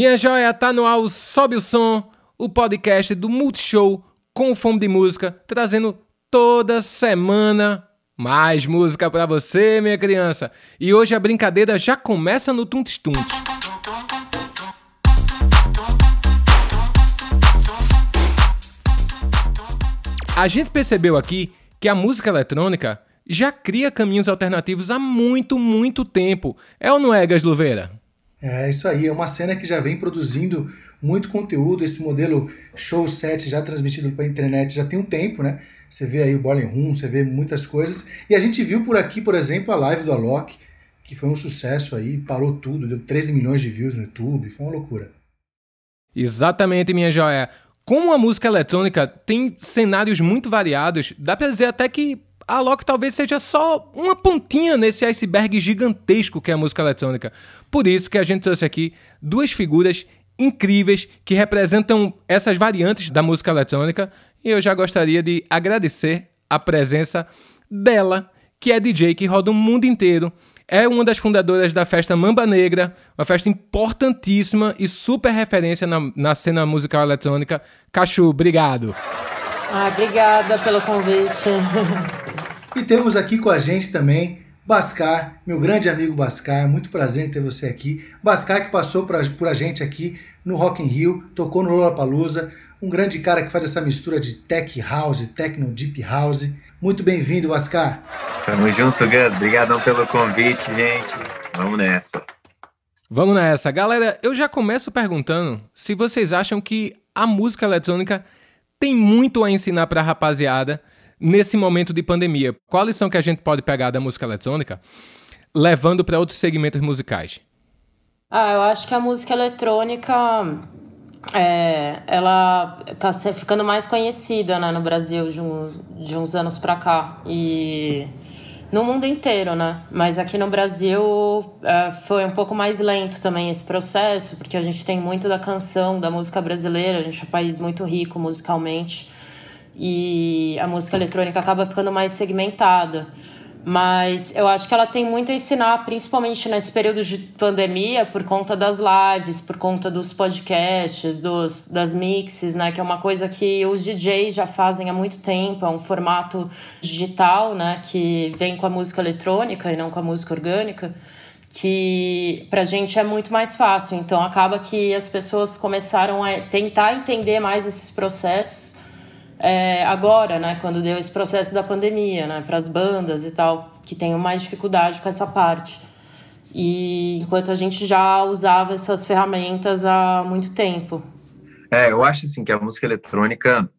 Minha joia, tá no ar Sobe o Som, o podcast do Multishow com fome de música, trazendo toda semana mais música para você, minha criança. E hoje a brincadeira já começa no Tuntes Tuntes. A gente percebeu aqui que a música eletrônica já cria caminhos alternativos há muito, muito tempo. É ou não é, Gasluveira? É isso aí, é uma cena que já vem produzindo muito conteúdo. Esse modelo show set já transmitido para a internet já tem um tempo, né? Você vê aí o Boiling Room, você vê muitas coisas. E a gente viu por aqui, por exemplo, a live do Alok, que foi um sucesso aí, parou tudo, deu 13 milhões de views no YouTube, foi uma loucura. Exatamente, minha joia. Como a música eletrônica tem cenários muito variados, dá pra dizer até que a Loki talvez seja só uma pontinha nesse iceberg gigantesco que é a música eletrônica. Por isso que a gente trouxe aqui duas figuras incríveis que representam essas variantes da música eletrônica e eu já gostaria de agradecer a presença dela, que é DJ que roda o mundo inteiro. É uma das fundadoras da festa Mamba Negra, uma festa importantíssima e super referência na, na cena musical eletrônica. Cachu, obrigado. Ah, obrigada pelo convite. E temos aqui com a gente também Bascar, meu grande amigo Bascar, muito prazer em ter você aqui. Bascar que passou pra, por a gente aqui no Rock in Rio, tocou no Lollapalooza, um grande cara que faz essa mistura de tech house, techno deep house. Muito bem-vindo, Bascar. Tamo junto, Gus. Obrigadão pelo convite, gente. Vamos nessa. Vamos nessa. Galera, eu já começo perguntando se vocês acham que a música eletrônica tem muito a ensinar pra rapaziada nesse momento de pandemia? Qual a lição que a gente pode pegar da música eletrônica levando para outros segmentos musicais? Ah, eu acho que a música eletrônica é, ela está ficando mais conhecida né, no Brasil de, um, de uns anos para cá e no mundo inteiro, né? Mas aqui no Brasil é, foi um pouco mais lento também esse processo, porque a gente tem muito da canção, da música brasileira, a gente é um país muito rico musicalmente e a música eletrônica acaba ficando mais segmentada. Mas eu acho que ela tem muito a ensinar, principalmente nesse período de pandemia, por conta das lives, por conta dos podcasts, dos, das mixes, né? Que é uma coisa que os DJs já fazem há muito tempo, é um formato digital, né? Que vem com a música eletrônica e não com a música orgânica, que pra gente é muito mais fácil. Então acaba que as pessoas começaram a tentar entender mais esses processos é, agora, né, quando deu esse processo da pandemia, né, para as bandas e tal, que tenham mais dificuldade com essa parte. E enquanto a gente já usava essas ferramentas há muito tempo. É, eu acho assim que a música eletrônica,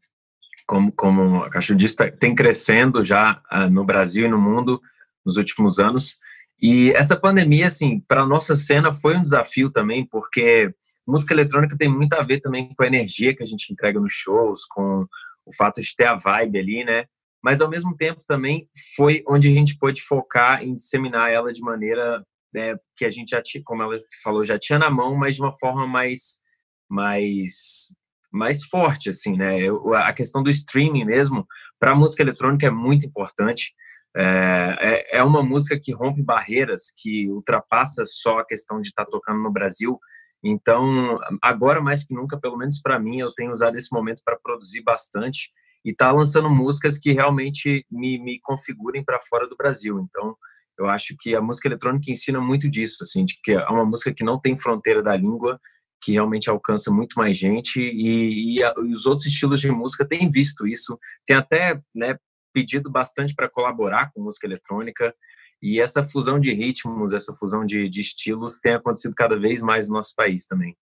como, como a Cacho disse, tá, tem crescendo já uh, no Brasil e no mundo nos últimos anos. E essa pandemia, assim, para a nossa cena foi um desafio também, porque música eletrônica tem muito a ver também com a energia que a gente entrega nos shows, com o fato de ter a vibe ali, né? Mas ao mesmo tempo também foi onde a gente pôde focar em disseminar ela de maneira né, que a gente já tinha, como ela falou, já tinha na mão, mas de uma forma mais mais mais forte assim, né? Eu, a questão do streaming mesmo para música eletrônica é muito importante. É, é, é, uma música que rompe barreiras, que ultrapassa só a questão de estar tá tocando no Brasil então, agora mais que nunca, pelo menos para mim, eu tenho usado esse momento para produzir bastante e tá lançando músicas que realmente me, me configurem para fora do Brasil. Então, eu acho que a música eletrônica ensina muito disso, assim, de que é uma música que não tem fronteira da língua, que realmente alcança muito mais gente e, e, a, e os outros estilos de música têm visto isso, tem até né, pedido bastante para colaborar com música eletrônica. E essa fusão de ritmos, essa fusão de, de estilos tem acontecido cada vez mais no nosso país também.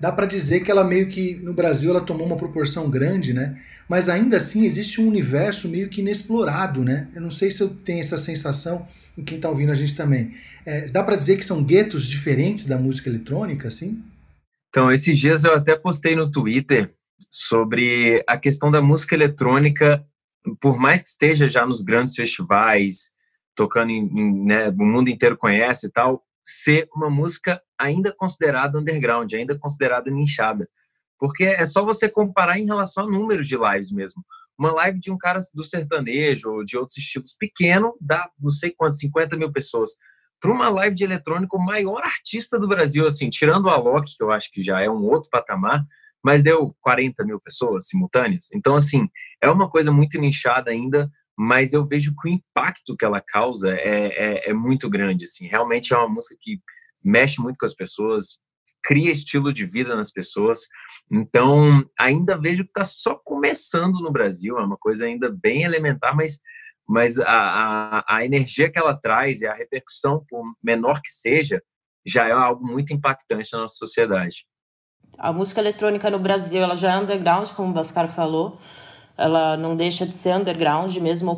Dá para dizer que ela meio que no Brasil ela tomou uma proporção grande, né? Mas ainda assim existe um universo meio que inexplorado, né? Eu não sei se eu tenho essa sensação em quem está ouvindo a gente também. É, dá para dizer que são guetos diferentes da música eletrônica, assim? Então, esses dias eu até postei no Twitter sobre a questão da música eletrônica, por mais que esteja já nos grandes festivais, tocando em, em né, o mundo inteiro conhece e tal, ser uma música ainda considerada underground, ainda considerada nichada. Porque é só você comparar em relação a números de lives mesmo. Uma live de um cara do sertanejo ou de outros estilos pequeno dá não sei quantos, 50 mil pessoas. para uma live de eletrônico, o maior artista do Brasil, assim, tirando o Alok, que eu acho que já é um outro patamar, mas deu 40 mil pessoas simultâneas. Então, assim, é uma coisa muito nichada ainda, mas eu vejo que o impacto que ela causa é, é, é muito grande, assim. Realmente é uma música que mexe muito com as pessoas, cria estilo de vida nas pessoas. Então, ainda vejo que está só começando no Brasil, é uma coisa ainda bem elementar, mas, mas a, a, a, energia que ela traz e a repercussão, por menor que seja, já é algo muito impactante na nossa sociedade. A música eletrônica no Brasil, ela já é underground, como o Bascar falou, ela não deixa de ser underground, mesmo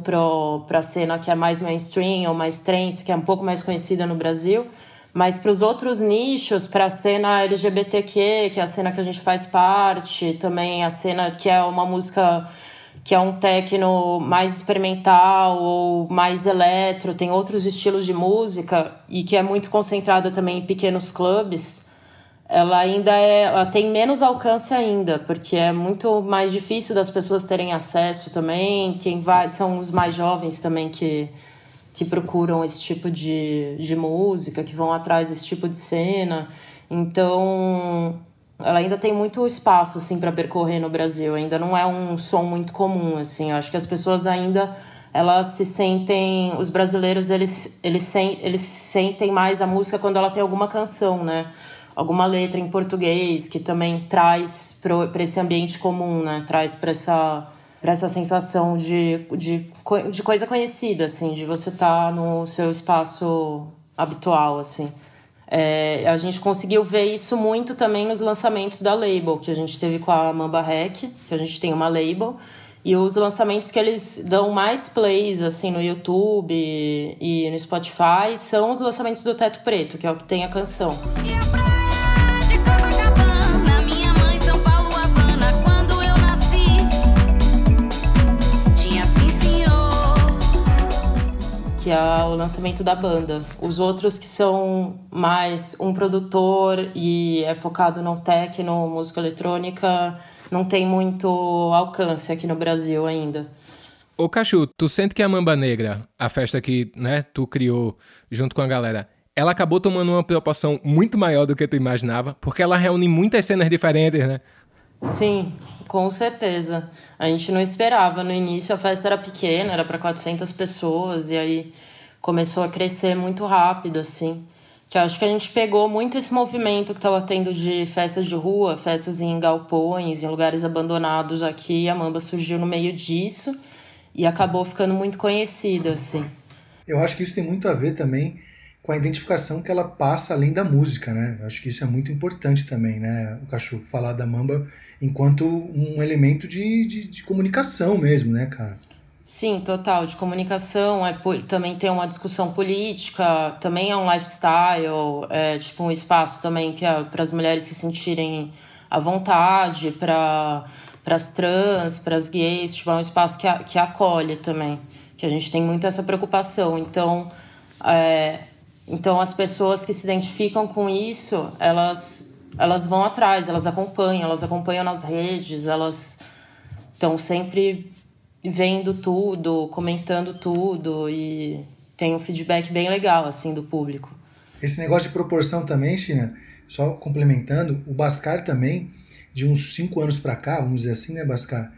para a cena que é mais mainstream ou mais trance, que é um pouco mais conhecida no Brasil. Mas para os outros nichos, para a cena LGBTQ, que é a cena que a gente faz parte, também a cena que é uma música que é um techno mais experimental ou mais eletro, tem outros estilos de música e que é muito concentrada também em pequenos clubes ela ainda é, ela tem menos alcance ainda, porque é muito mais difícil das pessoas terem acesso também. Quem vai são os mais jovens também que, que procuram esse tipo de, de música, que vão atrás desse tipo de cena. Então, ela ainda tem muito espaço assim para percorrer no Brasil. Ainda não é um som muito comum assim. Eu acho que as pessoas ainda elas se sentem, os brasileiros eles eles, sen, eles sentem mais a música quando ela tem alguma canção, né? Alguma letra em português que também traz para esse ambiente comum, né? Traz para essa para essa sensação de, de, de coisa conhecida, assim, de você estar tá no seu espaço habitual, assim. É, a gente conseguiu ver isso muito também nos lançamentos da label, que a gente teve com a Mamba Rec, que a gente tem uma label, e os lançamentos que eles dão mais plays, assim, no YouTube e, e no Spotify, são os lançamentos do Teto Preto, que é o que tem a canção. Que é o lançamento da banda. Os outros que são mais um produtor e é focado no techno, música eletrônica, não tem muito alcance aqui no Brasil ainda. Ô Cachu, tu sente que a Mamba Negra, a festa que né, tu criou junto com a galera, ela acabou tomando uma proporção muito maior do que tu imaginava, porque ela reúne muitas cenas diferentes, né? Sim, com certeza. A gente não esperava. No início a festa era pequena, era para 400 pessoas, e aí começou a crescer muito rápido, assim. Que acho que a gente pegou muito esse movimento que estava tendo de festas de rua, festas em galpões, em lugares abandonados aqui. A Mamba surgiu no meio disso e acabou ficando muito conhecida, assim. Eu acho que isso tem muito a ver também com a identificação que ela passa além da música, né? Acho que isso é muito importante também, né? O cachorro falar da Mamba enquanto um elemento de, de, de comunicação mesmo, né, cara? Sim, total. De comunicação, é, também tem uma discussão política, também é um lifestyle, é tipo um espaço também que é para as mulheres se sentirem à vontade, para as trans, para as gays, tipo, é um espaço que, que acolhe também, que a gente tem muito essa preocupação. Então, é, então, as pessoas que se identificam com isso, elas, elas vão atrás, elas acompanham, elas acompanham nas redes, elas estão sempre vendo tudo, comentando tudo e tem um feedback bem legal, assim, do público. Esse negócio de proporção também, China, só complementando, o Bascar também, de uns cinco anos para cá, vamos dizer assim, né, Bascar?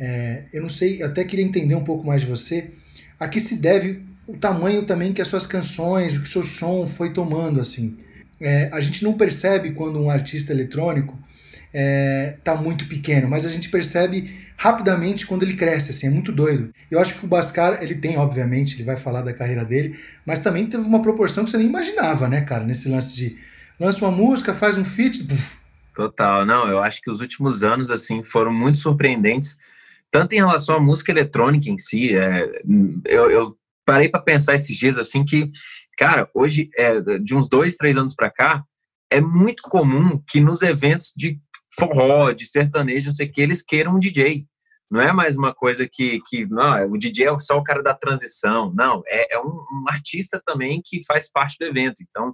É, eu não sei, eu até queria entender um pouco mais de você. A que se deve o tamanho também que as suas canções, o que seu som foi tomando, assim. É, a gente não percebe quando um artista eletrônico é, tá muito pequeno, mas a gente percebe rapidamente quando ele cresce, assim, é muito doido. Eu acho que o Bascar, ele tem, obviamente, ele vai falar da carreira dele, mas também teve uma proporção que você nem imaginava, né, cara, nesse lance de lança uma música, faz um feat, puf. Total, não, eu acho que os últimos anos, assim, foram muito surpreendentes, tanto em relação à música eletrônica em si, é, eu, eu parei para pensar esses dias assim que, cara, hoje, é, de uns dois, três anos para cá, é muito comum que nos eventos de forró, de sertanejo, não sei o que, eles queiram um DJ. Não é mais uma coisa que, que não, o DJ é só o cara da transição. Não, é, é um, um, artista também que faz parte do evento. Então,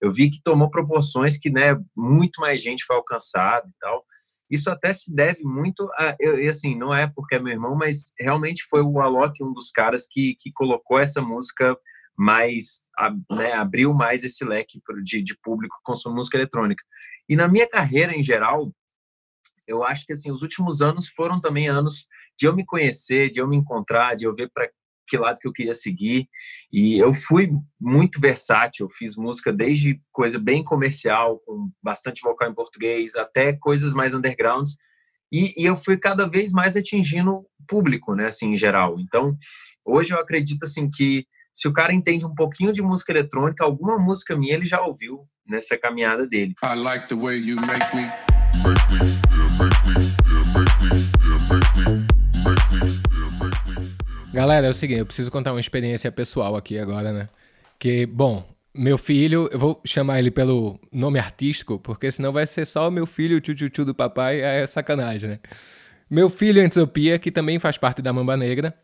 eu vi que tomou proporções que, né, muito mais gente foi alcançada e tal. Isso até se deve muito a, eu, assim, não é porque é meu irmão, mas realmente foi o Alok um dos caras que, que colocou essa música mais, né, abriu mais esse leque de, de público que consome música eletrônica. E na minha carreira em geral, eu acho que assim os últimos anos foram também anos de eu me conhecer, de eu me encontrar, de eu ver para que lado que eu queria seguir. E eu fui muito versátil, eu fiz música desde coisa bem comercial, com bastante vocal em português, até coisas mais undergrounds. E, e eu fui cada vez mais atingindo o público, né, assim, em geral. Então, hoje eu acredito, assim, que se o cara entende um pouquinho de música eletrônica, alguma música minha ele já ouviu nessa caminhada dele. I like the way you make me, make me make me Galera, é o seguinte, eu preciso contar uma experiência pessoal aqui agora, né? Que, bom, meu filho, eu vou chamar ele pelo nome artístico, porque senão vai ser só o meu filho, o tio do papai, é sacanagem, né? Meu filho Entropia, que também faz parte da Mamba Negra,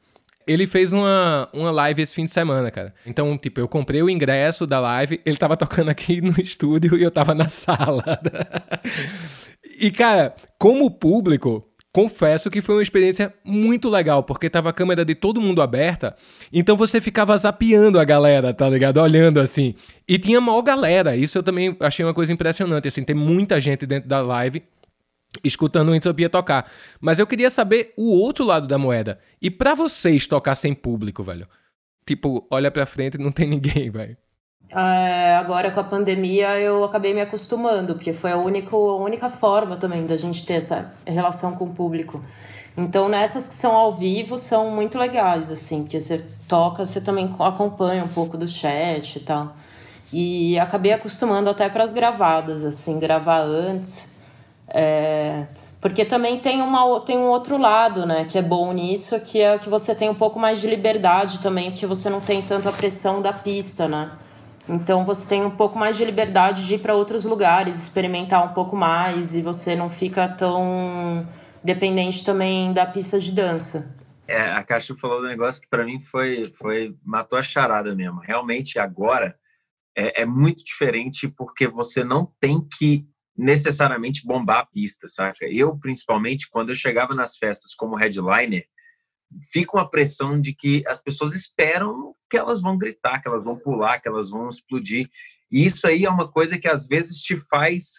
ele fez uma, uma live esse fim de semana, cara. Então, tipo, eu comprei o ingresso da live, ele tava tocando aqui no estúdio e eu tava na sala. e, cara, como público, confesso que foi uma experiência muito legal, porque tava a câmera de todo mundo aberta, então você ficava zapeando a galera, tá ligado? Olhando assim. E tinha maior galera, isso eu também achei uma coisa impressionante, assim, tem muita gente dentro da live escutando o Entropia tocar. Mas eu queria saber o outro lado da moeda. E para vocês tocar sem público, velho? Tipo, olha pra frente e não tem ninguém, velho. É, agora com a pandemia eu acabei me acostumando, porque foi a única, a única forma também da gente ter essa relação com o público. Então nessas que são ao vivo são muito legais, assim, porque você toca, você também acompanha um pouco do chat e tal. E acabei acostumando até para as gravadas, assim, gravar antes. É, porque também tem, uma, tem um outro lado, né, que é bom nisso, que é que você tem um pouco mais de liberdade também, porque você não tem tanta pressão da pista, né? Então você tem um pouco mais de liberdade de ir para outros lugares, experimentar um pouco mais e você não fica tão dependente também da pista de dança. É, a Caixa falou um negócio que para mim foi, foi matou a charada mesmo. Realmente agora é, é muito diferente porque você não tem que necessariamente bombar a pista, saca? Eu, principalmente, quando eu chegava nas festas como headliner, fica uma pressão de que as pessoas esperam que elas vão gritar, que elas vão pular, que elas vão explodir. E isso aí é uma coisa que às vezes te faz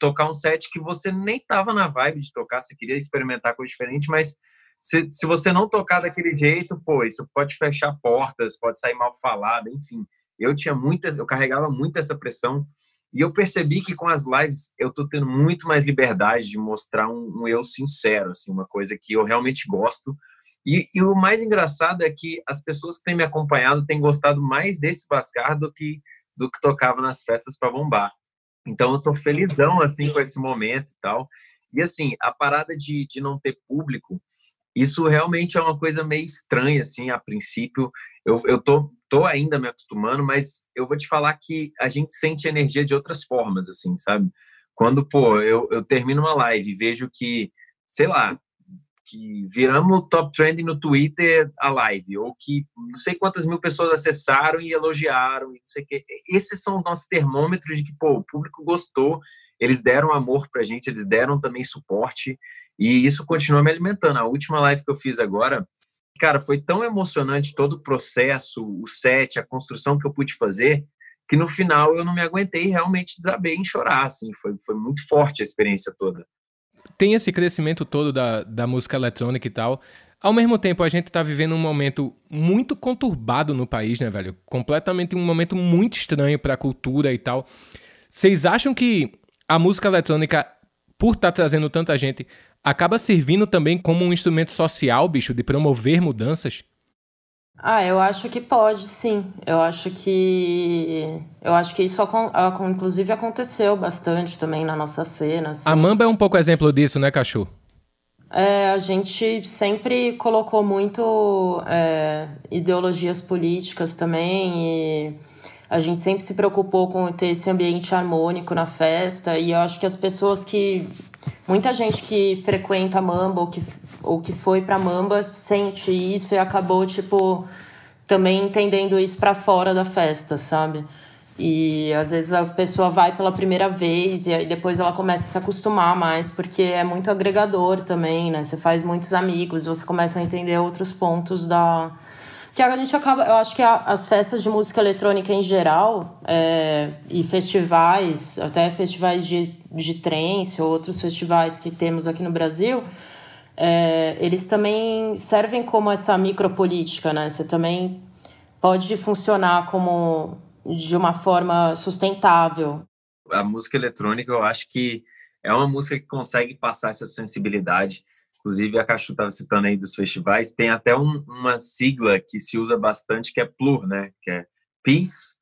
tocar um set que você nem estava na vibe de tocar, você queria experimentar coisa diferente, mas se, se você não tocar daquele jeito, pô, isso pode fechar portas, pode sair mal falado, enfim. Eu tinha muitas, eu carregava muito essa pressão e eu percebi que com as lives eu tô tendo muito mais liberdade de mostrar um, um eu sincero, assim, uma coisa que eu realmente gosto e, e, o mais engraçado é que as pessoas que têm me acompanhado têm gostado mais desse Bascar do que do que tocava nas festas para bombar. Então eu tô felizão assim com esse momento e tal. E assim, a parada de, de não ter público, isso realmente é uma coisa meio estranha assim, a princípio. Eu, eu tô, tô ainda me acostumando, mas eu vou te falar que a gente sente energia de outras formas assim, sabe? Quando, pô, eu, eu termino uma live e vejo que, sei lá, que viramos top trending no Twitter a live, ou que não sei quantas mil pessoas acessaram e elogiaram, e não sei o quê. Esses são os nossos termômetros de que, pô, o público gostou, eles deram amor pra gente, eles deram também suporte, e isso continua me alimentando. A última live que eu fiz agora, cara, foi tão emocionante todo o processo, o set, a construção que eu pude fazer, que no final eu não me aguentei realmente desabei em chorar, assim, foi, foi muito forte a experiência toda tem esse crescimento todo da, da música eletrônica e tal. Ao mesmo tempo, a gente tá vivendo um momento muito conturbado no país, né, velho? Completamente um momento muito estranho pra cultura e tal. Vocês acham que a música eletrônica, por estar tá trazendo tanta gente, acaba servindo também como um instrumento social, bicho, de promover mudanças? Ah, eu acho que pode, sim. Eu acho que eu acho que isso inclusive aconteceu bastante também na nossa cena. Assim. A Mamba é um pouco exemplo disso, né, Cachu? É, a gente sempre colocou muito é, ideologias políticas também e a gente sempre se preocupou com ter esse ambiente harmônico na festa e eu acho que as pessoas que muita gente que frequenta a Mamba ou que ou que foi para Mamba sente isso e acabou tipo também entendendo isso para fora da festa, sabe? E às vezes a pessoa vai pela primeira vez e aí depois ela começa a se acostumar mais, porque é muito agregador também, né? Você faz muitos amigos, você começa a entender outros pontos da, que a gente acaba, eu acho que as festas de música eletrônica em geral é, e festivais, até festivais de, de trance ou outros festivais que temos aqui no Brasil, é, eles também servem como essa micropolítica, né? Você também pode funcionar como de uma forma sustentável. A música eletrônica, eu acho que é uma música que consegue passar essa sensibilidade. Inclusive, a Cachu estava citando aí dos festivais, tem até um, uma sigla que se usa bastante, que é PLUR, né? Que é Peace,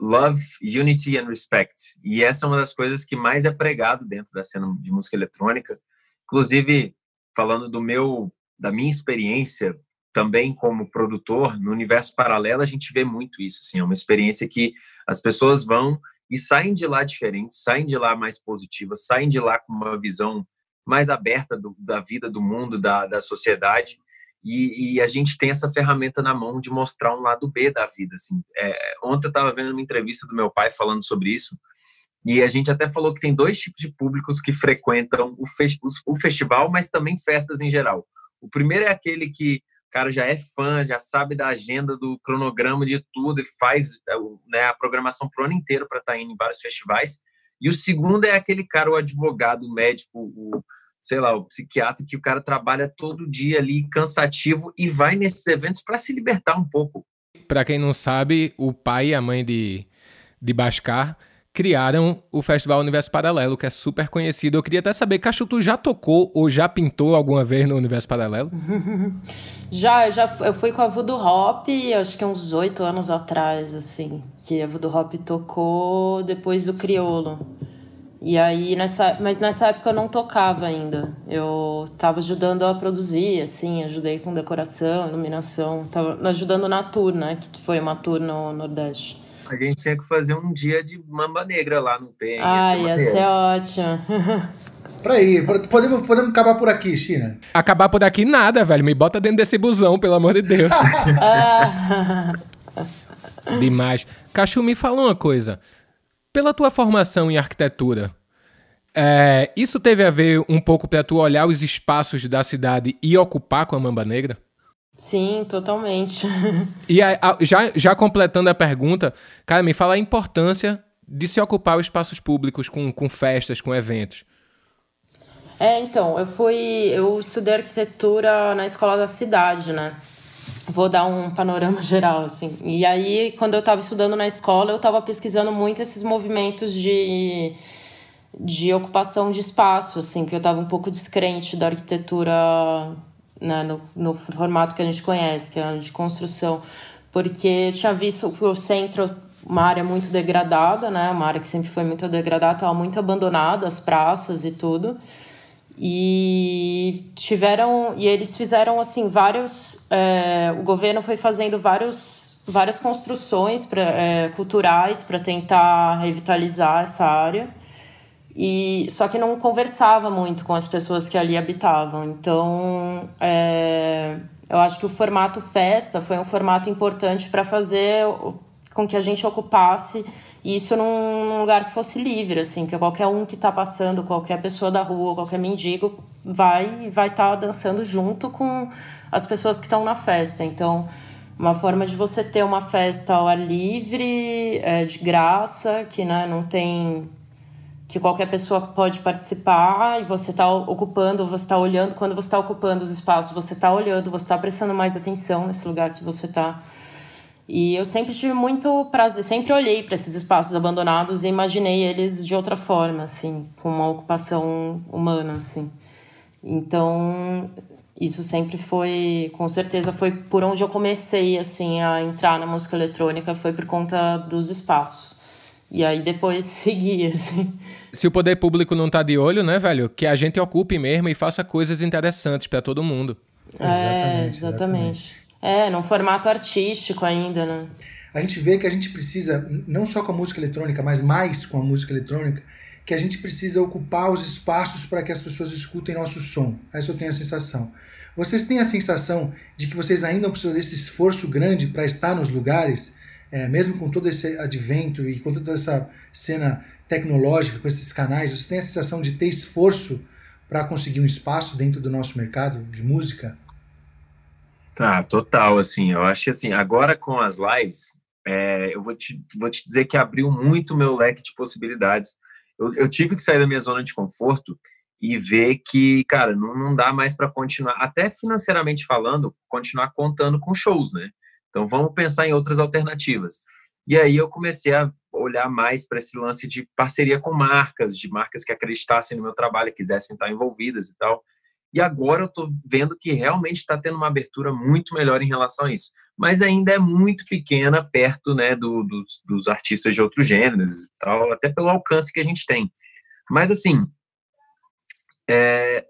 Love, Unity and Respect. E essa é uma das coisas que mais é pregado dentro da cena de música eletrônica. Inclusive, falando do meu, da minha experiência também como produtor, no universo paralelo a gente vê muito isso, assim, é uma experiência que as pessoas vão e saem de lá diferentes, saem de lá mais positivas, saem de lá com uma visão mais aberta do, da vida, do mundo, da, da sociedade, e, e, a gente tem essa ferramenta na mão de mostrar um lado B da vida, assim. É, ontem eu estava vendo uma entrevista do meu pai falando sobre isso, e a gente até falou que tem dois tipos de públicos que frequentam o, fe o festival, mas também festas em geral. O primeiro é aquele que o cara já é fã, já sabe da agenda, do cronograma de tudo e faz é, né, a programação para o ano inteiro para estar tá indo em vários festivais. E o segundo é aquele cara, o advogado, o médico, o, sei lá, o psiquiatra, que o cara trabalha todo dia ali, cansativo, e vai nesses eventos para se libertar um pouco. Para quem não sabe, o pai e a mãe de, de Bascar criaram o Festival Universo Paralelo, que é super conhecido. Eu queria até saber, Cacho, tu já tocou ou já pintou alguma vez no Universo Paralelo? já, já eu fui com a Voodoo Hop, acho que uns oito anos atrás, assim, que a Voodoo Hop tocou depois do Criolo. E aí, nessa, mas nessa época eu não tocava ainda. Eu estava ajudando a produzir, assim, ajudei com decoração, iluminação, tava ajudando na tour, né, que foi uma tour no Nordeste. A gente tinha que fazer um dia de mamba negra lá no PEN. Ah, ia ser ótimo. Pra ir, podemos, podemos acabar por aqui, China. Acabar por aqui nada, velho. Me bota dentro desse busão, pelo amor de Deus. Demais. Cachu, me fala uma coisa. Pela tua formação em arquitetura, é, isso teve a ver um pouco para tu olhar os espaços da cidade e ocupar com a Mamba Negra? Sim, totalmente. e a, a, já, já completando a pergunta, cara, me fala a importância de se ocupar os espaços públicos com, com festas, com eventos. É, então, eu fui. Eu estudei arquitetura na escola da cidade, né? Vou dar um panorama geral, assim. E aí, quando eu estava estudando na escola, eu estava pesquisando muito esses movimentos de, de ocupação de espaço, assim, que eu estava um pouco descrente da arquitetura né, no, no formato que a gente conhece, que é de construção, porque tinha visto o centro uma área muito degradada, né, uma área que sempre foi muito degradada, estava muito abandonada, as praças e tudo. E tiveram e eles fizeram assim vários é, o governo foi fazendo vários várias construções pra, é, culturais para tentar revitalizar essa área e só que não conversava muito com as pessoas que ali habitavam. Então, é, eu acho que o formato festa foi um formato importante para fazer com que a gente ocupasse isso num lugar que fosse livre, assim, que qualquer um que está passando, qualquer pessoa da rua, qualquer mendigo, vai vai estar tá dançando junto com as pessoas que estão na festa. Então, uma forma de você ter uma festa ao ar livre, é, de graça, que né, não tem que qualquer pessoa pode participar e você está ocupando, você está olhando, quando você está ocupando os espaços, você está olhando, você está prestando mais atenção nesse lugar que você está. E eu sempre tive muito prazer, sempre olhei para esses espaços abandonados e imaginei eles de outra forma, assim, com uma ocupação humana, assim. Então, isso sempre foi, com certeza, foi por onde eu comecei, assim, a entrar na música eletrônica, foi por conta dos espaços. E aí depois seguir, assim. Se o poder público não tá de olho, né, velho? Que a gente ocupe mesmo e faça coisas interessantes para todo mundo. É, exatamente, exatamente. É, num formato artístico ainda, né? A gente vê que a gente precisa, não só com a música eletrônica, mas mais com a música eletrônica, que a gente precisa ocupar os espaços para que as pessoas escutem nosso som. Essa eu tenho a sensação. Vocês têm a sensação de que vocês ainda precisam desse esforço grande para estar nos lugares? É, mesmo com todo esse advento e com toda essa cena tecnológica, com esses canais, você tem a sensação de ter esforço para conseguir um espaço dentro do nosso mercado de música? Tá, total, assim, eu acho assim, agora com as lives, é, eu vou te, vou te dizer que abriu muito meu leque de possibilidades. Eu, eu tive que sair da minha zona de conforto e ver que, cara, não, não dá mais para continuar, até financeiramente falando, continuar contando com shows, né? Então vamos pensar em outras alternativas. E aí eu comecei a olhar mais para esse lance de parceria com marcas, de marcas que acreditassem no meu trabalho, quisessem estar envolvidas e tal. E agora eu estou vendo que realmente está tendo uma abertura muito melhor em relação a isso. Mas ainda é muito pequena perto né, do, dos, dos artistas de outros gêneros e tal, até pelo alcance que a gente tem. Mas assim, é,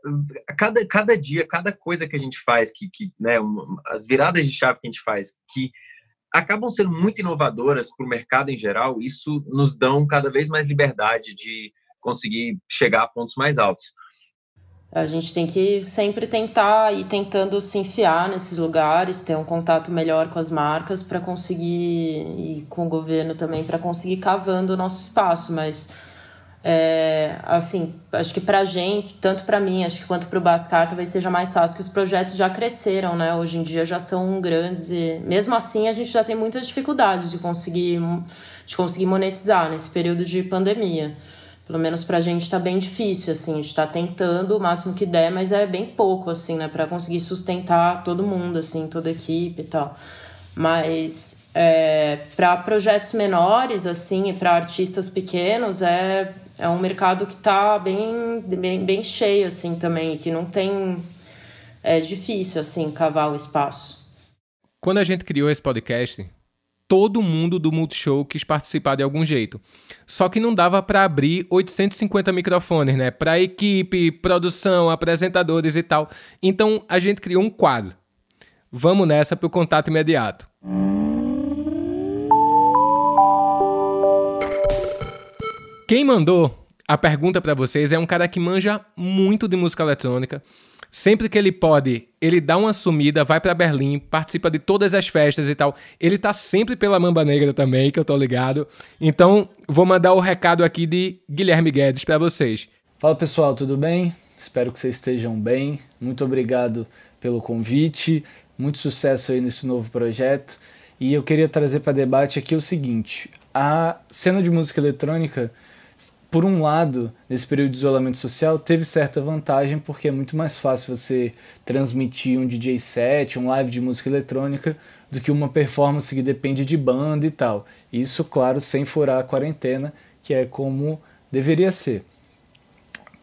cada, cada dia, cada coisa que a gente faz, que, que né, uma, as viradas de chave que a gente faz, que acabam sendo muito inovadoras para o mercado em geral, isso nos dão cada vez mais liberdade de conseguir chegar a pontos mais altos. A gente tem que sempre tentar ir tentando se enfiar nesses lugares, ter um contato melhor com as marcas para conseguir, e com o governo também, para conseguir cavando o nosso espaço. Mas, é, assim, acho que para a gente, tanto para mim, acho que quanto para o Bascar, talvez seja mais fácil, que os projetos já cresceram, né? Hoje em dia já são grandes e, mesmo assim, a gente já tem muitas dificuldades de conseguir, de conseguir monetizar nesse período de pandemia. Pelo menos pra gente tá bem difícil, assim, a gente tá tentando o máximo que der, mas é bem pouco, assim, né, pra conseguir sustentar todo mundo, assim, toda a equipe e tal. Mas é, para projetos menores, assim, e para artistas pequenos, é, é um mercado que tá bem, bem, bem cheio, assim, também, que não tem. É difícil, assim, cavar o espaço. Quando a gente criou esse podcast, todo mundo do Multishow quis participar de algum jeito. Só que não dava para abrir 850 microfones, né? Para equipe, produção, apresentadores e tal. Então a gente criou um quadro. Vamos nessa para o contato imediato. Quem mandou a pergunta para vocês é um cara que manja muito de música eletrônica Sempre que ele pode, ele dá uma sumida, vai para Berlim, participa de todas as festas e tal. Ele tá sempre pela Mamba Negra também, que eu tô ligado. Então, vou mandar o recado aqui de Guilherme Guedes para vocês. Fala pessoal, tudo bem? Espero que vocês estejam bem. Muito obrigado pelo convite. Muito sucesso aí nesse novo projeto. E eu queria trazer para debate aqui o seguinte: a cena de música eletrônica por um lado, nesse período de isolamento social, teve certa vantagem porque é muito mais fácil você transmitir um DJ set, um live de música eletrônica, do que uma performance que depende de banda e tal. Isso, claro, sem furar a quarentena, que é como deveria ser.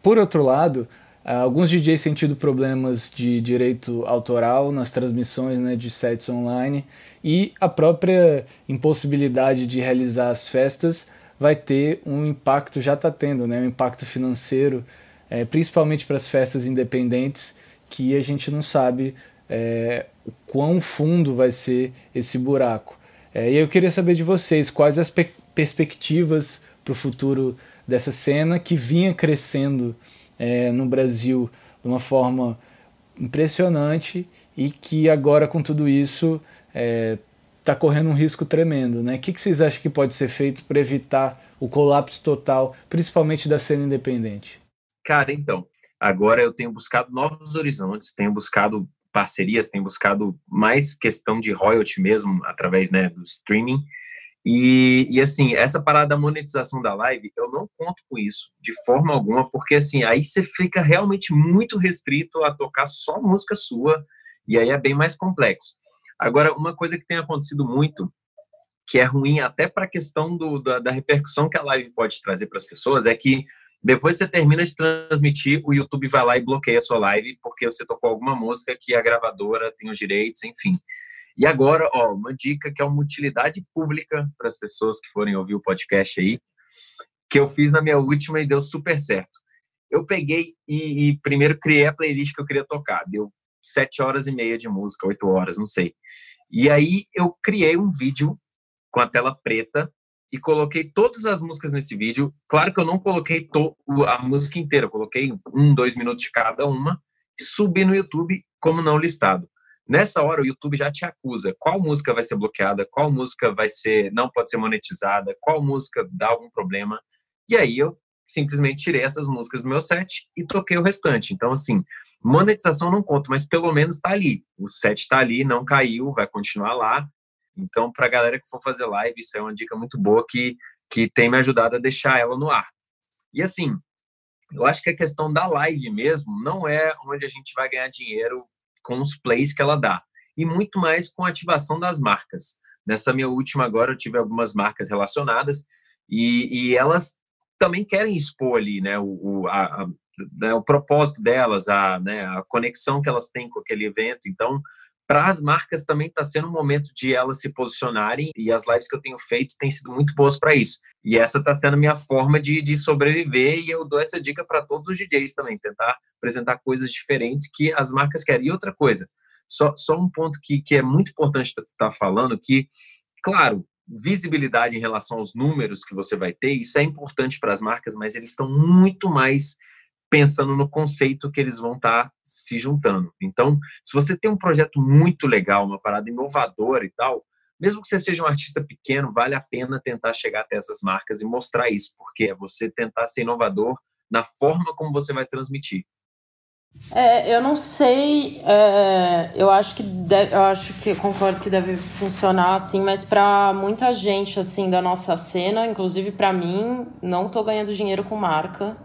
Por outro lado, alguns DJs têm tido problemas de direito autoral nas transmissões né, de sets online e a própria impossibilidade de realizar as festas vai ter um impacto, já está tendo, né, um impacto financeiro, é, principalmente para as festas independentes, que a gente não sabe é, o quão fundo vai ser esse buraco. É, e eu queria saber de vocês quais as pe perspectivas para o futuro dessa cena que vinha crescendo é, no Brasil de uma forma impressionante e que agora com tudo isso é, está correndo um risco tremendo. Né? O que, que vocês acham que pode ser feito para evitar o colapso total, principalmente da cena independente? Cara, então, agora eu tenho buscado novos horizontes, tenho buscado parcerias, tenho buscado mais questão de royalty mesmo, através né, do streaming. E, e, assim, essa parada da monetização da live, eu não conto com isso de forma alguma, porque assim, aí você fica realmente muito restrito a tocar só música sua, e aí é bem mais complexo. Agora, uma coisa que tem acontecido muito, que é ruim até para a questão do, da, da, repercussão que a live pode trazer para as pessoas, é que depois você termina de transmitir, o YouTube vai lá e bloqueia a sua live porque você tocou alguma música que a gravadora tem os direitos, enfim. E agora, ó, uma dica que é uma utilidade pública para as pessoas que forem ouvir o podcast aí, que eu fiz na minha última e deu super certo. Eu peguei e, e primeiro criei a playlist que eu queria tocar. Deu sete horas e meia de música, oito horas, não sei. E aí eu criei um vídeo com a tela preta e coloquei todas as músicas nesse vídeo. Claro que eu não coloquei a música inteira, eu coloquei um, dois minutos de cada uma e subi no YouTube como não listado. Nessa hora o YouTube já te acusa qual música vai ser bloqueada, qual música vai ser não pode ser monetizada, qual música dá algum problema. E aí eu simplesmente tirei essas músicas do meu set e toquei o restante. Então, assim, monetização não conta, mas pelo menos está ali. O set está ali, não caiu, vai continuar lá. Então, para a galera que for fazer live, isso é uma dica muito boa que, que tem me ajudado a deixar ela no ar. E assim, eu acho que a questão da live mesmo não é onde a gente vai ganhar dinheiro com os plays que ela dá, e muito mais com a ativação das marcas. Nessa minha última agora, eu tive algumas marcas relacionadas e, e elas também querem expor ali, né, o, o, a, a, né, o propósito delas, a, né, a conexão que elas têm com aquele evento. Então, para as marcas também está sendo um momento de elas se posicionarem e as lives que eu tenho feito têm sido muito boas para isso. E essa está sendo a minha forma de, de sobreviver e eu dou essa dica para todos os DJs também, tentar apresentar coisas diferentes que as marcas querem. E outra coisa, só, só um ponto que, que é muito importante estar tá falando, que, claro, visibilidade em relação aos números que você vai ter, isso é importante para as marcas, mas eles estão muito mais pensando no conceito que eles vão estar tá se juntando. Então, se você tem um projeto muito legal, uma parada inovadora e tal, mesmo que você seja um artista pequeno, vale a pena tentar chegar até essas marcas e mostrar isso, porque é você tentar ser inovador na forma como você vai transmitir. É, eu não sei, é, eu acho que deve, eu acho que concordo que deve funcionar assim, mas para muita gente assim da nossa cena, inclusive para mim, não tô ganhando dinheiro com marca.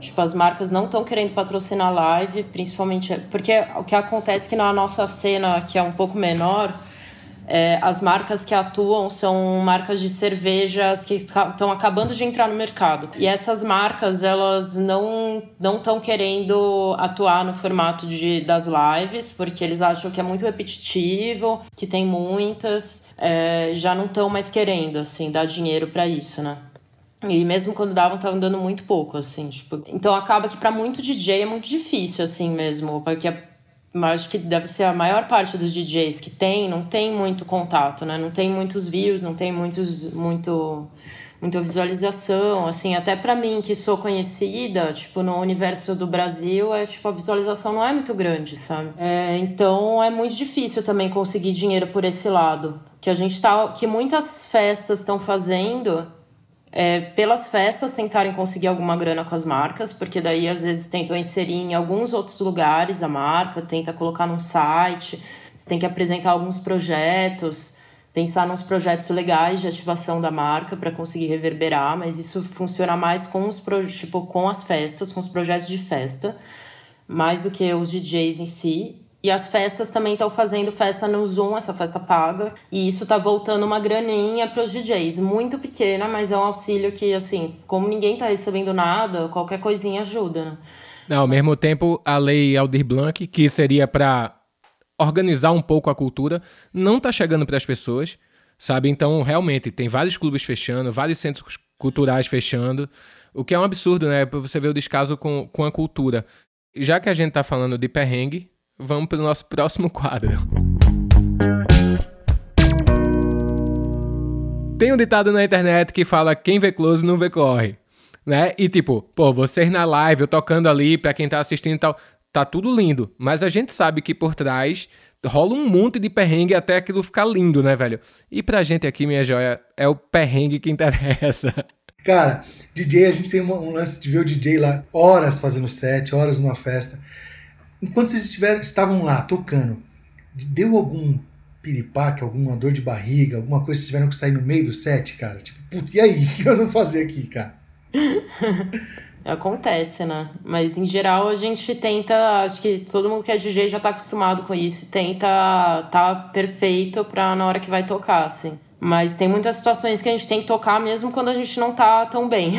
Tipo, as marcas não estão querendo patrocinar live, principalmente porque o que acontece é que na nossa cena, que é um pouco menor, é, as marcas que atuam são marcas de cervejas que estão acabando de entrar no mercado. E essas marcas, elas não estão querendo atuar no formato de, das lives, porque eles acham que é muito repetitivo, que tem muitas, é, já não estão mais querendo, assim, dar dinheiro para isso, né? E mesmo quando davam, estavam dando muito pouco, assim, tipo... Então acaba que para muito DJ é muito difícil, assim, mesmo, porque acho que deve ser a maior parte dos DJs que tem, não tem muito contato, né? Não tem muitos views, não tem muitos, muito, muita visualização, assim, até para mim que sou conhecida, tipo, no universo do Brasil, é tipo, a visualização não é muito grande, sabe? É, então é muito difícil também conseguir dinheiro por esse lado. Que a gente tá. que muitas festas estão fazendo é, pelas festas tentarem conseguir alguma grana com as marcas, porque daí às vezes tentam inserir em alguns outros lugares a marca, tenta colocar num site, você tem que apresentar alguns projetos, pensar nos projetos legais de ativação da marca para conseguir reverberar, mas isso funciona mais com os tipo com as festas, com os projetos de festa, mais do que os DJs em si. E as festas também estão fazendo festa no Zoom, essa festa paga. E isso tá voltando uma graninha para os DJs. Muito pequena, mas é um auxílio que, assim, como ninguém tá recebendo nada, qualquer coisinha ajuda, né? Não, ao mesmo tempo, a lei Aldir Blanc, que seria para organizar um pouco a cultura, não tá chegando para as pessoas, sabe? Então, realmente, tem vários clubes fechando, vários centros culturais fechando, o que é um absurdo, né? Você ver o descaso com, com a cultura. Já que a gente tá falando de perrengue, vamos para o nosso próximo quadro. Tem um ditado na internet que fala quem vê close não vê corre, né? E tipo, pô, vocês na live, eu tocando ali para quem tá assistindo e tal, tá tudo lindo, mas a gente sabe que por trás rola um monte de perrengue até aquilo ficar lindo, né, velho? E pra gente aqui, minha joia, é o perrengue que interessa. Cara, DJ, a gente tem um lance de ver o DJ lá horas fazendo set, horas numa festa enquanto vocês estiver, estavam lá tocando, deu algum piripaque, alguma dor de barriga, alguma coisa que tiveram que sair no meio do set, cara? Tipo, putz, e aí? O que nós vamos fazer aqui, cara? Acontece, né? Mas em geral a gente tenta, acho que todo mundo que é DJ já tá acostumado com isso, tenta tá perfeito pra na hora que vai tocar, assim. Mas tem muitas situações que a gente tem que tocar mesmo quando a gente não tá tão bem.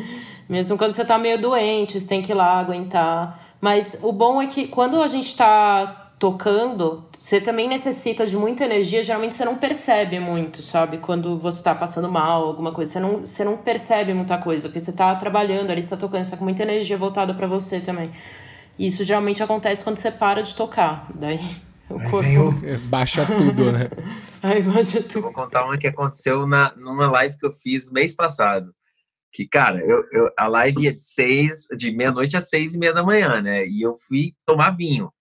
mesmo quando você tá meio doente, você tem que ir lá aguentar. Mas o bom é que quando a gente está tocando, você também necessita de muita energia. Geralmente você não percebe muito, sabe? Quando você está passando mal, alguma coisa. Você não, você não percebe muita coisa, porque você está trabalhando ali, você está tocando, você tá com muita energia voltada para você também. E isso geralmente acontece quando você para de tocar. Daí o Aí corpo. O... Baixa tudo, né? Aí baixa tudo. vou contar uma que aconteceu na, numa live que eu fiz mês passado que, cara, eu, eu, a live é de seis, de meia-noite às seis e meia da manhã, né? E eu fui tomar vinho.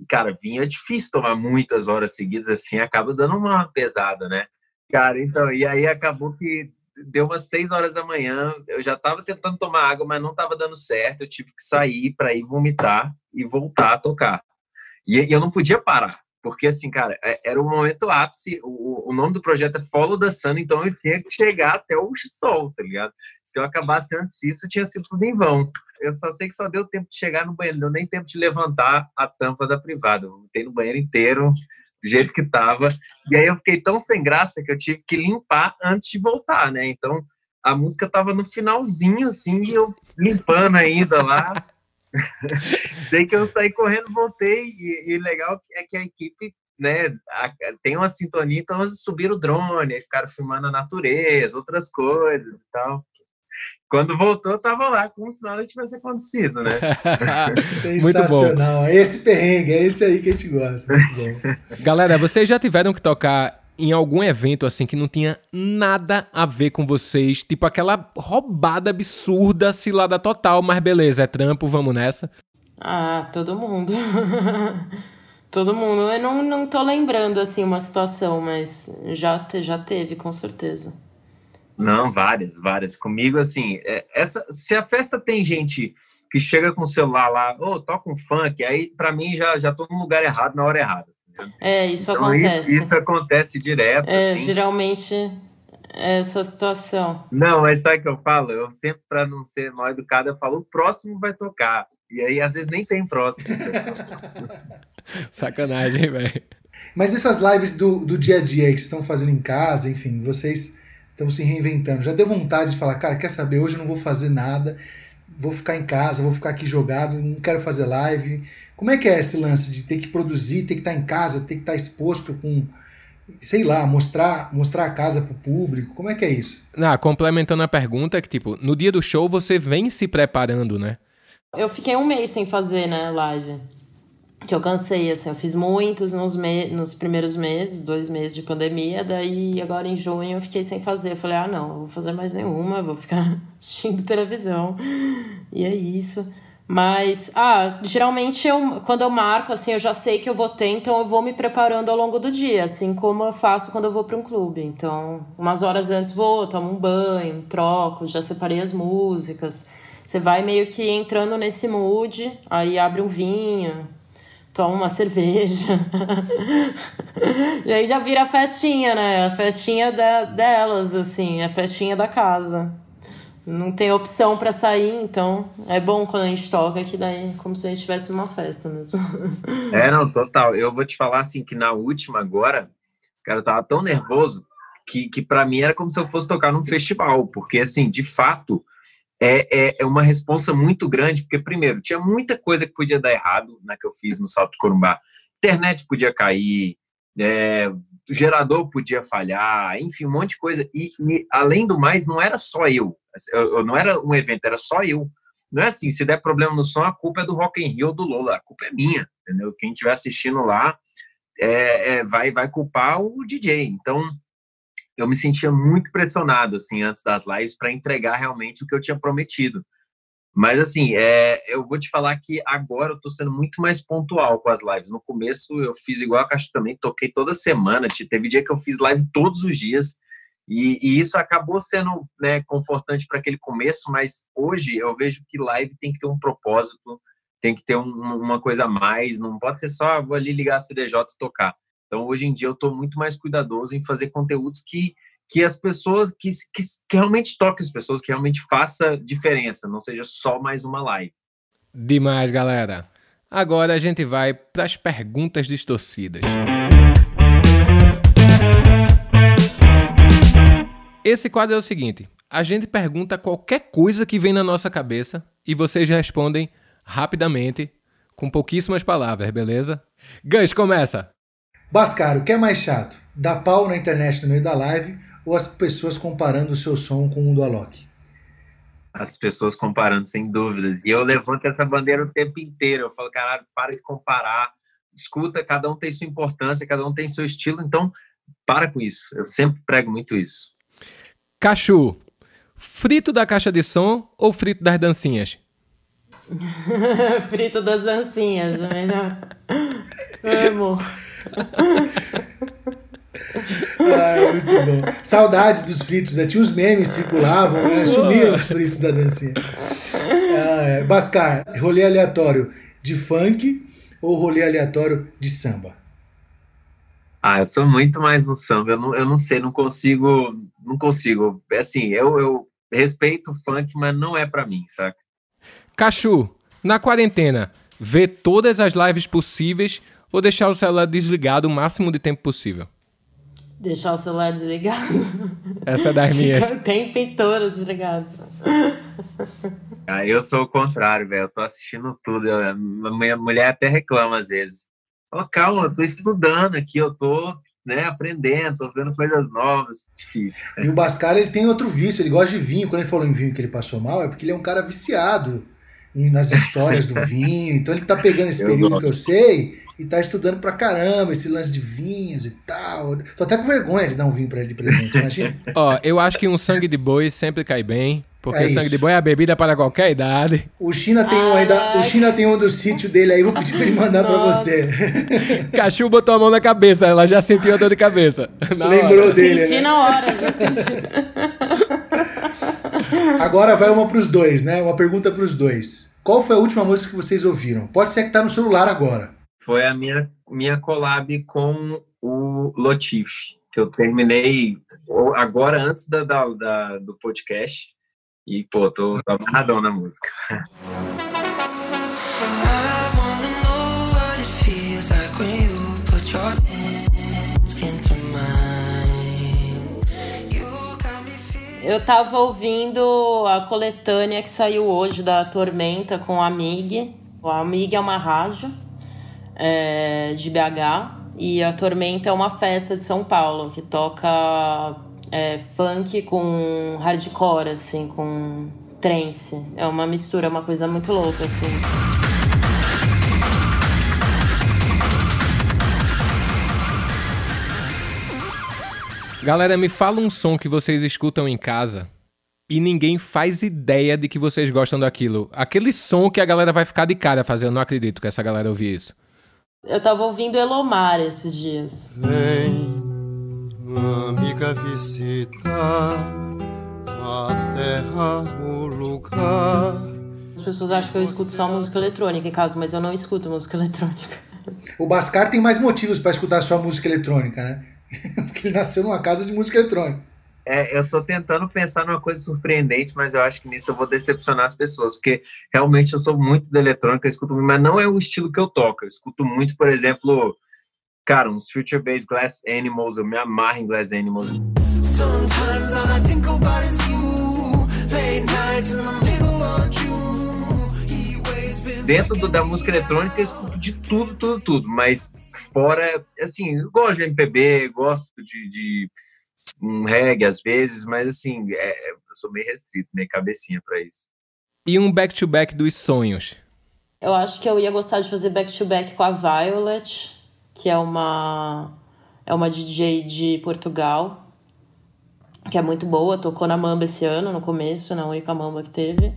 E, cara, vinho é difícil tomar muitas horas seguidas, assim, acaba dando uma pesada, né? Cara, então, e aí acabou que deu umas seis horas da manhã, eu já estava tentando tomar água, mas não estava dando certo. Eu tive que sair para ir vomitar e voltar a tocar. E, e eu não podia parar, porque assim, cara, é, era o momento ápice. O, o, nome do projeto é Follow the Sun, então eu tinha que chegar até o sol, tá ligado? Se eu acabasse antes disso, tinha sido tudo em vão. Eu só sei que só deu tempo de chegar no banheiro, não deu nem tempo de levantar a tampa da privada. Eu voltei no banheiro inteiro, do jeito que tava. E aí eu fiquei tão sem graça que eu tive que limpar antes de voltar, né? Então a música tava no finalzinho, assim, e eu limpando ainda lá. Sei que eu saí correndo, voltei, e, e legal é que a equipe né, a, tem uma sintonia, então eles subiram o drone, aí ficaram filmando a natureza, outras coisas e tal. Quando voltou, tava lá como se nada tivesse acontecido, né? Sensacional. É esse perrengue, é esse aí que a gente gosta. Galera, vocês já tiveram que tocar em algum evento assim que não tinha nada a ver com vocês, tipo aquela roubada absurda, cilada total, mas beleza, é trampo, vamos nessa. Ah, todo mundo. todo mundo. Eu não, não tô lembrando assim uma situação, mas já, já teve, com certeza. Não, várias, várias. Comigo, assim, é, essa, se a festa tem gente que chega com o celular lá, ô, oh, toca um funk, aí para mim já, já tô no lugar errado, na hora errada. É, isso então, acontece. Isso, isso, acontece direto. É, assim. geralmente é essa situação. Não, mas sabe o que eu falo? Eu sempre, para não ser mal educado, eu falo, o próximo vai tocar. E aí, às vezes, nem tem próximo. Sacanagem, velho. Mas essas lives do, do dia a dia que vocês estão fazendo em casa, enfim, vocês estão se reinventando. Já deu vontade de falar, cara, quer saber? Hoje eu não vou fazer nada, vou ficar em casa, vou ficar aqui jogado, não quero fazer live. Como é que é esse lance de ter que produzir, ter que estar em casa, ter que estar exposto com, sei lá, mostrar, mostrar a casa para o público? Como é que é isso? Ah, complementando a pergunta, que tipo, no dia do show você vem se preparando, né? Eu fiquei um mês sem fazer, né, live que eu cansei, assim, eu fiz muitos nos, me nos primeiros meses, dois meses de pandemia, daí agora em junho eu fiquei sem fazer. Eu falei, ah, não, eu vou fazer mais nenhuma, vou ficar assistindo televisão. E é isso. Mas, ah, geralmente eu, quando eu marco, assim, eu já sei que eu vou ter, então eu vou me preparando ao longo do dia, assim como eu faço quando eu vou para um clube. Então, umas horas antes vou, tomo um banho, troco, já separei as músicas. Você vai meio que entrando nesse mood, aí abre um vinho, toma uma cerveja. e aí já vira a festinha, né? A festinha da, delas, assim, a festinha da casa. Não tem opção para sair, então é bom quando a gente toca, que daí é como se a gente tivesse uma festa mesmo. é, não, total. Eu vou te falar assim que na última agora, cara, eu tava tão nervoso que, que para mim era como se eu fosse tocar num festival, porque assim, de fato, é, é, é, uma responsa muito grande, porque, primeiro, tinha muita coisa que podia dar errado na que eu fiz no Salto Corumbá. Internet podia cair, é, o gerador podia falhar, enfim, um monte de coisa. E, e, além do mais, não era só eu. eu. eu. Não era um evento, era só eu. Não é assim, se der problema no som, a culpa é do Rock in Rio ou do Lola, a culpa é minha, entendeu? Quem estiver assistindo lá é, é, vai, vai culpar o DJ. Então, eu me sentia muito pressionado assim antes das lives para entregar realmente o que eu tinha prometido. Mas assim, é, eu vou te falar que agora eu estou sendo muito mais pontual com as lives. No começo eu fiz igual a Caixa também, toquei toda semana. Teve dia que eu fiz live todos os dias. E, e isso acabou sendo né, confortante para aquele começo, mas hoje eu vejo que live tem que ter um propósito, tem que ter um, uma coisa a mais, não pode ser só ah, vou ali ligar a CDJ e tocar. Então, hoje em dia, eu estou muito mais cuidadoso em fazer conteúdos que, que as pessoas, que, que, que realmente toquem as pessoas, que realmente faça diferença, não seja só mais uma live. Demais, galera. Agora a gente vai para as perguntas distorcidas. Esse quadro é o seguinte: a gente pergunta qualquer coisa que vem na nossa cabeça e vocês respondem rapidamente, com pouquíssimas palavras, beleza? Gans, começa! Bascaro, o que é mais chato? Dar pau na internet no meio da live ou as pessoas comparando o seu som com o do Alok? As pessoas comparando, sem dúvidas. E eu levanto essa bandeira o tempo inteiro. Eu falo, caralho, para de comparar. Escuta, cada um tem sua importância, cada um tem seu estilo. Então, para com isso. Eu sempre prego muito isso. Cachu, frito da caixa de som ou frito das dancinhas? frito das dancinhas, melhor. Amo. Ai, Muito bom. Saudades dos fritos, né? Tinha os memes circulavam, né? Sumiram os fritos da dancinha. Ah, é. Bascar, rolê aleatório de funk ou rolê aleatório de samba? Ah, eu sou muito mais um samba. Eu não, eu não sei, não consigo, não consigo. É assim, eu, eu respeito o funk, mas não é para mim, saca? Cachu, na quarentena, vê todas as lives possíveis ou deixar o celular desligado o máximo de tempo possível? Deixar o celular desligado. Essa é das minhas. o tempo todo desligado. Ah, eu sou o contrário, velho. Eu tô assistindo tudo. Eu, minha mulher até reclama às vezes. Fala, calma, eu tô estudando aqui, eu tô né, aprendendo, tô vendo coisas novas. Difícil. E o Bascar, ele tem outro vício, ele gosta de vinho. Quando ele falou em vinho que ele passou mal, é porque ele é um cara viciado nas histórias do vinho. Então ele tá pegando esse período que eu sei e tá estudando pra caramba esse lance de vinhos e tal. Tô até com vergonha de dar um vinho pra ele de presente, imagina. Ó, eu acho que um sangue de boi sempre cai bem. Porque é sangue de boi é a bebida para qualquer idade. O China tem um, ainda, o China tem um do sítio dele aí, vou pedir pra ele mandar para você. Cachu botou a mão na cabeça, ela já sentiu a dor de cabeça. Lembrou hora. dele, senti né? na hora, Agora vai uma pros dois, né? Uma pergunta pros dois. Qual foi a última música que vocês ouviram? Pode ser que tá no celular agora foi a minha, minha collab com o Lotif, que eu terminei agora antes da, da, da do podcast. E, pô, tô, amarradão na música. Eu tava ouvindo a coletânea que saiu hoje da Tormenta com a Amig. A Amig é uma rádio é, de BH e a Tormenta é uma festa de São Paulo que toca é, funk com hardcore, assim, com trance. É uma mistura, é uma coisa muito louca, assim. Galera, me fala um som que vocês escutam em casa e ninguém faz ideia de que vocês gostam daquilo. Aquele som que a galera vai ficar de cara fazer. Eu não acredito que essa galera ouvir isso. Eu tava ouvindo Elomar esses dias. Vem, amiga, visitar a terra, o lugar. As pessoas acham que eu escuto só música eletrônica em casa, mas eu não escuto música eletrônica. O Bascar tem mais motivos para escutar só música eletrônica, né? Porque ele nasceu numa casa de música eletrônica. É, eu tô tentando pensar numa coisa surpreendente, mas eu acho que nisso eu vou decepcionar as pessoas, porque realmente eu sou muito da eletrônica, eu escuto, mas não é o estilo que eu toco. Eu escuto muito, por exemplo, cara, uns Future Bass Glass Animals, eu me amarro em Glass Animals. Sometimes all I think about is you, late nights in the middle of June. Dentro do, da música eletrônica eu escuto de tudo, tudo, tudo, mas fora, assim, eu gosto de MPB, gosto de, de um reggae às vezes, mas assim, é, eu sou meio restrito, meio cabecinha para isso. E um back-to-back -back dos sonhos? Eu acho que eu ia gostar de fazer back-to-back -back com a Violet, que é uma, é uma DJ de Portugal, que é muito boa, tocou na Mamba esse ano, no começo, na única Mamba que teve.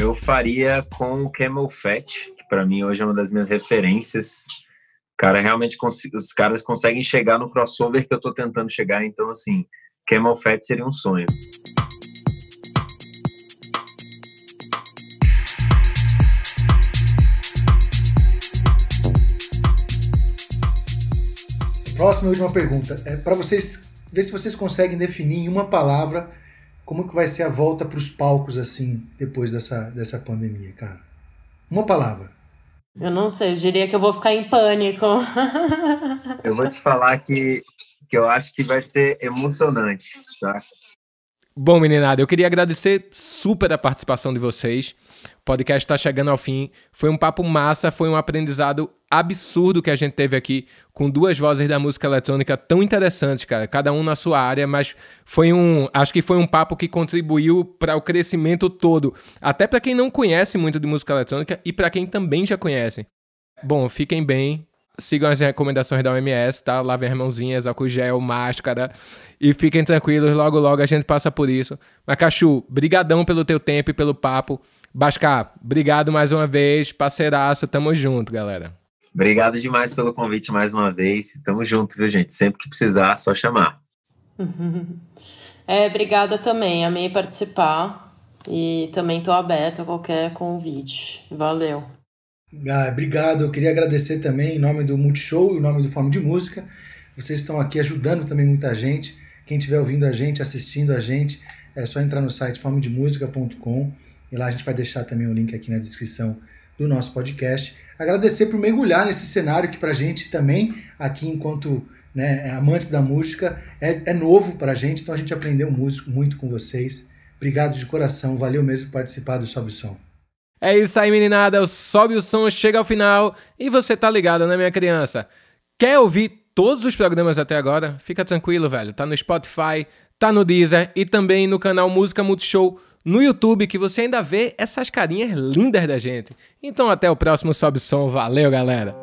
Eu faria com o Camel Fat, que para mim hoje é uma das minhas referências. Cara, realmente os caras conseguem chegar no crossover que eu tô tentando chegar, então assim, Camel Fat seria um sonho. Próxima e última pergunta. É para vocês ver se vocês conseguem definir em uma palavra como que vai ser a volta para os palcos assim depois dessa, dessa pandemia, cara? Uma palavra. Eu não sei, eu diria que eu vou ficar em pânico. eu vou te falar que, que eu acho que vai ser emocionante, tá? Bom, meninada, eu queria agradecer super a participação de vocês. O podcast está chegando ao fim. Foi um papo massa, foi um aprendizado absurdo que a gente teve aqui com duas vozes da música eletrônica tão interessantes, cara, cada um na sua área, mas foi um, acho que foi um papo que contribuiu para o crescimento todo, até para quem não conhece muito de música eletrônica e para quem também já conhece. Bom, fiquem bem, sigam as recomendações da OMS, tá? Lavem as mãozinhas, álcool gel, máscara. E fiquem tranquilos, logo logo a gente passa por isso. Mas, Cachu, brigadão pelo teu tempo e pelo papo. Bascar, obrigado mais uma vez, parceiraço, tamo junto, galera. Obrigado demais pelo convite mais uma vez. Tamo junto, viu, gente? Sempre que precisar, só chamar. É, obrigada também. Amei participar e também estou aberta a qualquer convite. Valeu. Ah, obrigado. Eu queria agradecer também em nome do Multishow e em nome do Fome de Música. Vocês estão aqui ajudando também muita gente. Quem estiver ouvindo a gente, assistindo a gente, é só entrar no site fomedemusica.com e lá a gente vai deixar também o link aqui na descrição do nosso podcast. Agradecer por mergulhar nesse cenário que para a gente também, aqui enquanto né, amantes da música, é, é novo para a gente, então a gente aprendeu músico, muito com vocês. Obrigado de coração, valeu mesmo participar do Sobe o Som. É isso aí, meninada. Sobe o Som chega ao final e você tá ligado, né, minha criança? Quer ouvir todos os programas até agora? Fica tranquilo, velho. Tá no Spotify, tá no Deezer e também no canal Música Multishow no YouTube, que você ainda vê essas carinhas lindas da gente. Então até o próximo Sobe o Som. Valeu, galera!